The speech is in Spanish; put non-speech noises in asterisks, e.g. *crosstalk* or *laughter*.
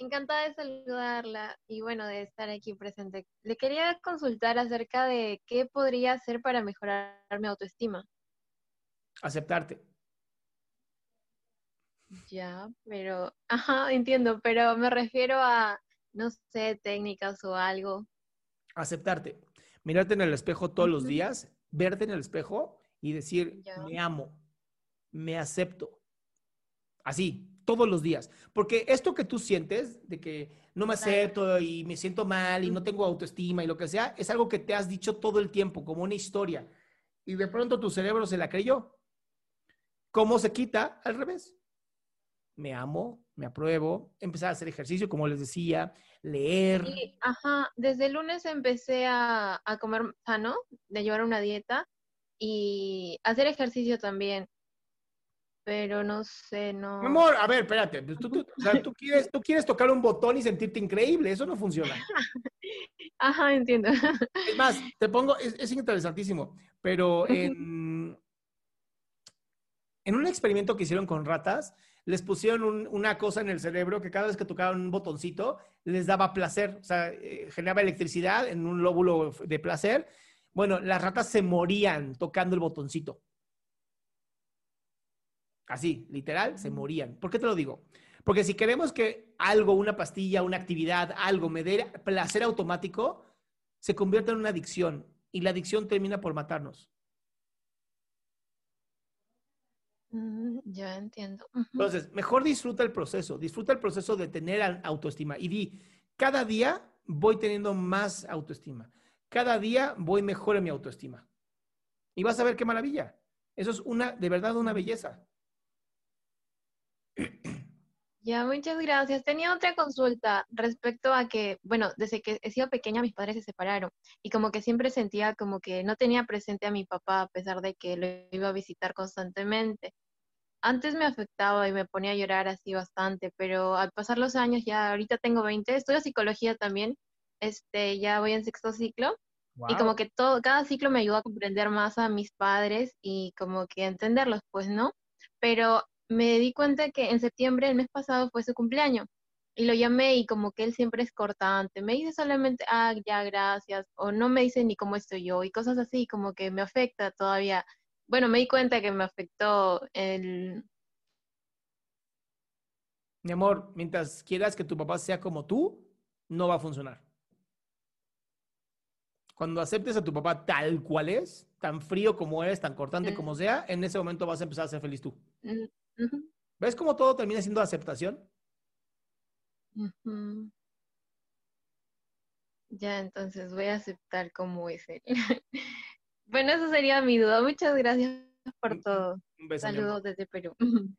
Encantada de saludarla y bueno, de estar aquí presente. Le quería consultar acerca de qué podría hacer para mejorar mi autoestima. Aceptarte. Ya, pero, *laughs* ajá, entiendo, pero me refiero a, no sé, técnicas o algo. Aceptarte. Mirarte en el espejo todos los días, verte en el espejo y decir, me amo, me acepto. Así, todos los días. Porque esto que tú sientes de que no me acepto y me siento mal y no tengo autoestima y lo que sea, es algo que te has dicho todo el tiempo, como una historia. Y de pronto tu cerebro se la creyó. ¿Cómo se quita? Al revés. Me amo, me apruebo, empezar a hacer ejercicio, como les decía, leer. ajá, desde el lunes empecé a, a comer sano, de llevar una dieta y hacer ejercicio también pero no sé, no. Mi amor, a ver, espérate. Pues tú, o sea, tú, *laughs* quieres, tú quieres tocar un botón y sentirte increíble. Eso no funciona. *laughs* Ajá, entiendo. Es más, te pongo, es, interesantísimo, pero en, en un experimento que hicieron con ratas, les pusieron una cosa en el cerebro que cada vez que tocaban un botoncito les daba placer, o sea, eh, generaba electricidad en un lóbulo de placer. Bueno, las ratas se morían tocando el botoncito. Así, literal, se morían. ¿Por qué te lo digo? Porque si queremos que algo, una pastilla, una actividad, algo me dé placer automático, se convierte en una adicción y la adicción termina por matarnos. Mm, ya entiendo. Entonces, mejor disfruta el proceso, disfruta el proceso de tener autoestima y di, cada día voy teniendo más autoestima, cada día voy mejor en mi autoestima. Y vas a ver qué maravilla. Eso es una, de verdad, una belleza. Ya, muchas gracias. Tenía otra consulta respecto a que, bueno, desde que he sido pequeña mis padres se separaron y como que siempre sentía como que no tenía presente a mi papá a pesar de que lo iba a visitar constantemente. Antes me afectaba y me ponía a llorar así bastante, pero al pasar los años, ya ahorita tengo 20, estudio psicología también, este, ya voy en sexto ciclo y como que todo, cada ciclo me ayuda a comprender más a mis padres y como que entenderlos, pues, ¿no? Pero me di cuenta que en septiembre, el mes pasado, fue su cumpleaños. Y lo llamé y como que él siempre es cortante. Me dice solamente, ah, ya, gracias. O no me dice ni cómo estoy yo. Y cosas así, como que me afecta todavía. Bueno, me di cuenta que me afectó el... Mi amor, mientras quieras que tu papá sea como tú, no va a funcionar. Cuando aceptes a tu papá tal cual es, tan frío como es, tan cortante como sea, en ese momento vas a empezar a ser feliz tú. Mm, ¿Ves cómo todo termina siendo aceptación? Ya, entonces voy a aceptar como es él. *laughs* bueno, eso sería mi duda. Muchas gracias por todo. Un beso, Saludos desde Perú. *laughs*